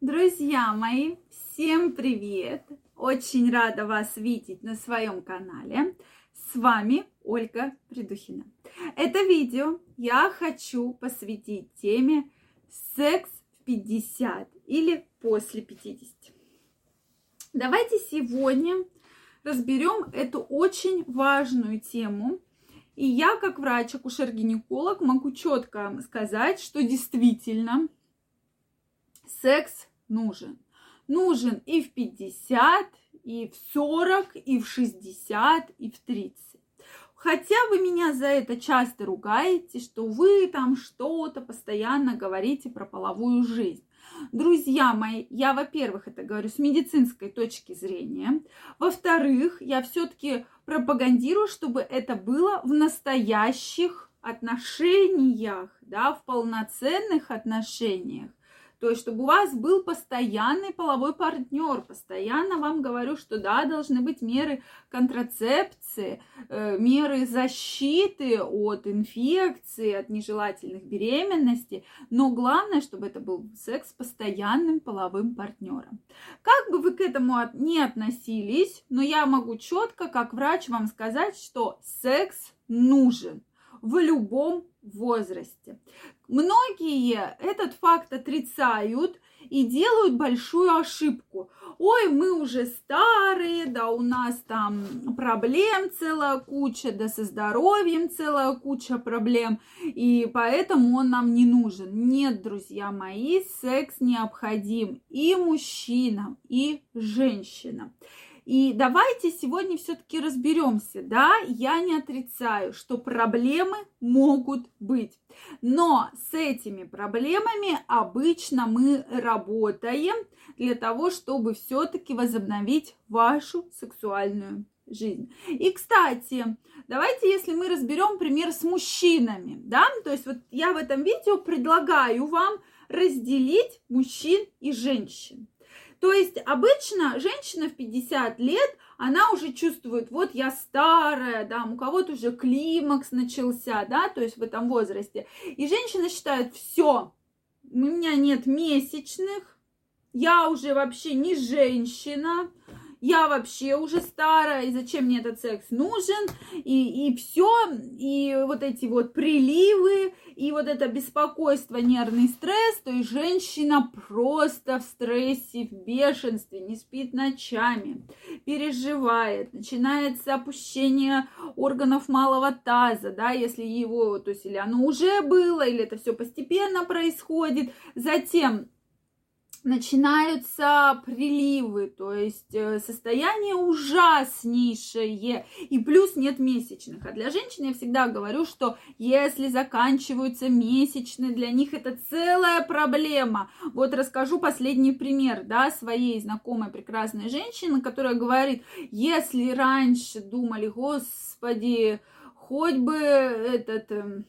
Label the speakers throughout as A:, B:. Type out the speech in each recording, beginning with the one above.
A: Друзья мои, всем привет! Очень рада вас видеть на своем канале. С вами Ольга Придухина. Это видео я хочу посвятить теме секс в 50 или после 50. Давайте сегодня разберем эту очень важную тему. И я, как врач-акушер-гинеколог, могу четко сказать, что действительно секс нужен. Нужен и в 50, и в 40, и в 60, и в 30. Хотя вы меня за это часто ругаете, что вы там что-то постоянно говорите про половую жизнь. Друзья мои, я, во-первых, это говорю с медицинской точки зрения. Во-вторых, я все-таки пропагандирую, чтобы это было в настоящих отношениях, да, в полноценных отношениях. То есть, чтобы у вас был постоянный половой партнер. Постоянно вам говорю, что да, должны быть меры контрацепции, э, меры защиты от инфекции, от нежелательных беременностей. Но главное, чтобы это был секс с постоянным половым партнером. Как бы вы к этому не относились, но я могу четко, как врач, вам сказать, что секс нужен в любом возрасте. Многие этот факт отрицают и делают большую ошибку. Ой, мы уже старые, да у нас там проблем целая куча, да со здоровьем целая куча проблем, и поэтому он нам не нужен. Нет, друзья мои, секс необходим и мужчинам, и женщинам. И давайте сегодня все-таки разберемся, да, я не отрицаю, что проблемы могут быть, но с этими проблемами обычно мы работаем для того, чтобы все-таки возобновить вашу сексуальную жизнь. И, кстати, давайте, если мы разберем пример с мужчинами, да, то есть вот я в этом видео предлагаю вам разделить мужчин и женщин. То есть обычно женщина в 50 лет, она уже чувствует, вот я старая, да, у кого-то уже климакс начался, да, то есть в этом возрасте. И женщина считает, все, у меня нет месячных, я уже вообще не женщина, я вообще уже старая, и зачем мне этот секс нужен, и, и все, и вот эти вот приливы, и вот это беспокойство, нервный стресс, то есть женщина просто в стрессе, в бешенстве, не спит ночами, переживает, начинается опущение органов малого таза, да, если его, то есть или оно уже было, или это все постепенно происходит, затем начинаются приливы, то есть э, состояние ужаснейшее, и плюс нет месячных. А для женщин я всегда говорю, что если заканчиваются месячные, для них это целая проблема. Вот расскажу последний пример, да, своей знакомой прекрасной женщины, которая говорит, если раньше думали, господи, хоть бы этот эм,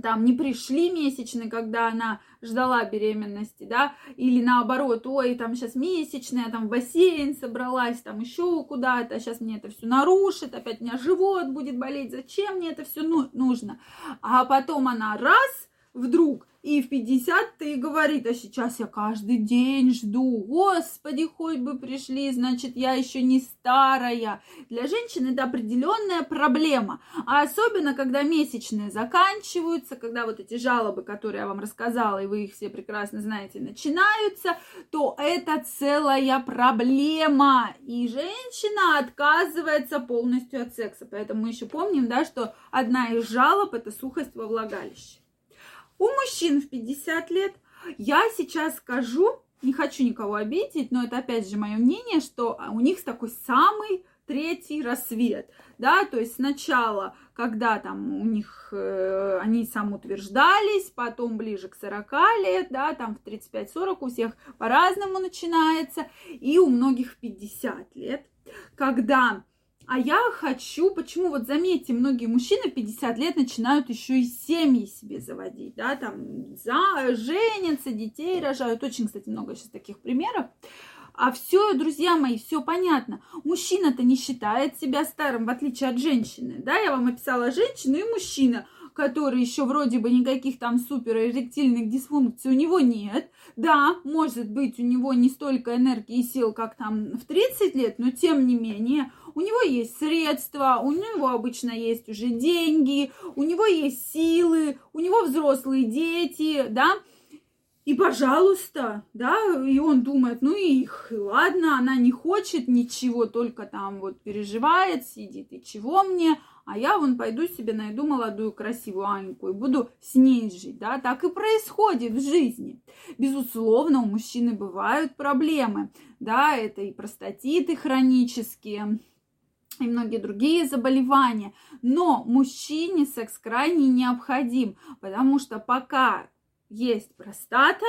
A: там не пришли месячные, когда она ждала беременности, да, или наоборот, ой, там сейчас месячная, там в бассейн собралась, там еще куда-то, сейчас мне это все нарушит, опять у меня живот будет болеть, зачем мне это все ну, нужно? А потом она раз, вдруг и в 50 ты говорит, а сейчас я каждый день жду. Господи, хоть бы пришли, значит, я еще не старая. Для женщины это определенная проблема. А особенно, когда месячные заканчиваются, когда вот эти жалобы, которые я вам рассказала, и вы их все прекрасно знаете, начинаются, то это целая проблема. И женщина отказывается полностью от секса. Поэтому мы еще помним, да, что одна из жалоб это сухость во влагалище. У мужчин в 50 лет. Я сейчас скажу, не хочу никого обидеть, но это опять же мое мнение, что у них такой самый третий рассвет, да, то есть сначала, когда там у них, э, они самоутверждались, потом ближе к 40 лет, да, там в 35-40 у всех по-разному начинается, и у многих в 50 лет, когда а я хочу, почему, вот заметьте, многие мужчины 50 лет начинают еще и семьи себе заводить, да, там, за, женятся, детей рожают, очень, кстати, много сейчас таких примеров. А все, друзья мои, все понятно. Мужчина-то не считает себя старым, в отличие от женщины. Да, я вам описала женщину и мужчина. который еще вроде бы никаких там супер эректильных дисфункций у него нет. Да, может быть, у него не столько энергии и сил, как там в 30 лет, но тем не менее, у него есть средства, у него обычно есть уже деньги, у него есть силы, у него взрослые дети, да, и пожалуйста, да, и он думает, ну и ладно, она не хочет ничего, только там вот переживает, сидит, и чего мне, а я вон пойду себе найду молодую красивую Аньку и буду с ней жить, да, так и происходит в жизни. Безусловно, у мужчины бывают проблемы, да, это и простатиты хронические, и многие другие заболевания. Но мужчине секс крайне необходим, потому что пока есть простата,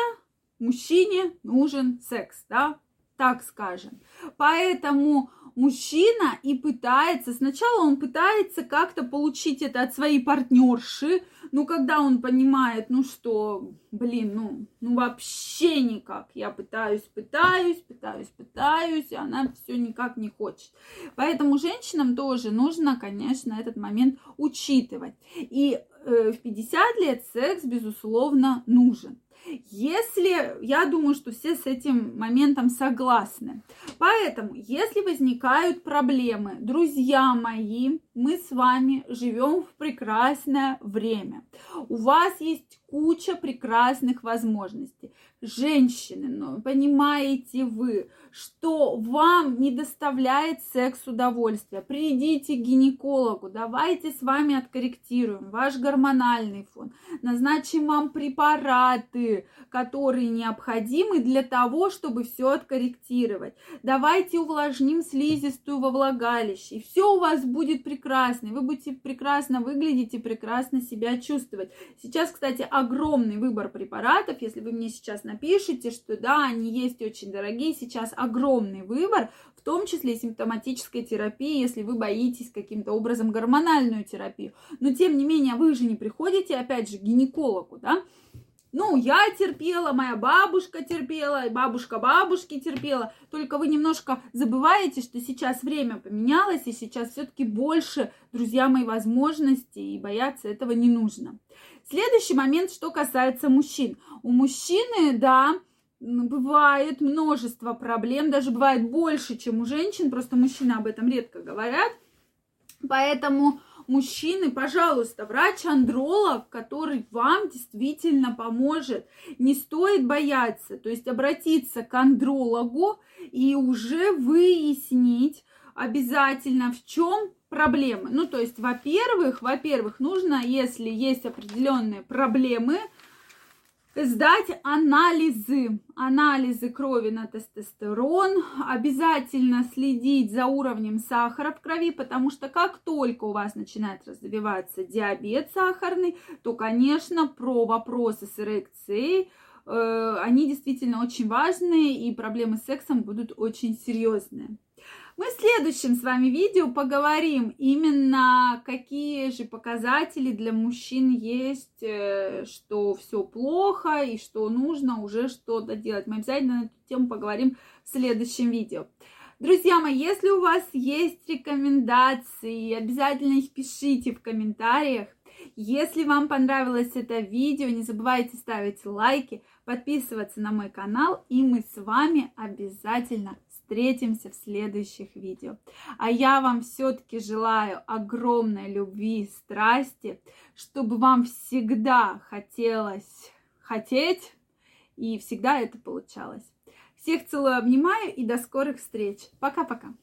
A: мужчине нужен секс, да, так скажем. Поэтому мужчина и пытается, сначала он пытается как-то получить это от своей партнерши, ну, когда он понимает, ну что, блин, ну, ну вообще никак, я пытаюсь, пытаюсь, пытаюсь, пытаюсь, и она все никак не хочет. Поэтому женщинам тоже нужно, конечно, этот момент учитывать. И э, в 50 лет секс, безусловно, нужен. Если, я думаю, что все с этим моментом согласны. Поэтому, если возникают проблемы, друзья мои, мы с вами живем в прекрасное время. У вас есть куча прекрасных возможностей. Женщины, ну, понимаете вы, что вам не доставляет секс удовольствия, придите к гинекологу, давайте с вами откорректируем ваш гормональный фон, назначим вам препараты, которые необходимы для того, чтобы все откорректировать. Давайте увлажним слизистую во влагалище, и все у вас будет прекрасно, и вы будете прекрасно выглядеть и прекрасно себя чувствовать. Сейчас, кстати, огромный выбор препаратов, если вы мне сейчас напишите, что да, они есть очень дорогие, сейчас огромный выбор, в том числе симптоматической терапии, если вы боитесь каким-то образом гормональную терапию. Но тем не менее, вы же не приходите, опять же, к гинекологу, да, ну, я терпела, моя бабушка терпела, бабушка бабушки терпела. Только вы немножко забываете, что сейчас время поменялось, и сейчас все-таки больше, друзья мои, возможностей, и бояться этого не нужно. Следующий момент, что касается мужчин. У мужчины, да, бывает множество проблем, даже бывает больше, чем у женщин, просто мужчины об этом редко говорят. Поэтому мужчины, пожалуйста, врач-андролог, который вам действительно поможет. Не стоит бояться, то есть обратиться к андрологу и уже выяснить обязательно, в чем проблемы. Ну, то есть, во-первых, во-первых, нужно, если есть определенные проблемы, сдать анализы, анализы крови на тестостерон, обязательно следить за уровнем сахара в крови, потому что как только у вас начинает развиваться диабет сахарный, то, конечно, про вопросы с эрекцией э, они действительно очень важные, и проблемы с сексом будут очень серьезные. Мы в следующем с вами видео поговорим именно, какие же показатели для мужчин есть, э, что все плохо и что нужно уже что-то делать. Мы обязательно на эту тему поговорим в следующем видео. Друзья мои, если у вас есть рекомендации, обязательно их пишите в комментариях. Если вам понравилось это видео, не забывайте ставить лайки, подписываться на мой канал, и мы с вами обязательно встретимся в следующих видео. А я вам все-таки желаю огромной любви, страсти, чтобы вам всегда хотелось хотеть, и всегда это получалось. Всех целую, обнимаю и до скорых встреч. Пока-пока.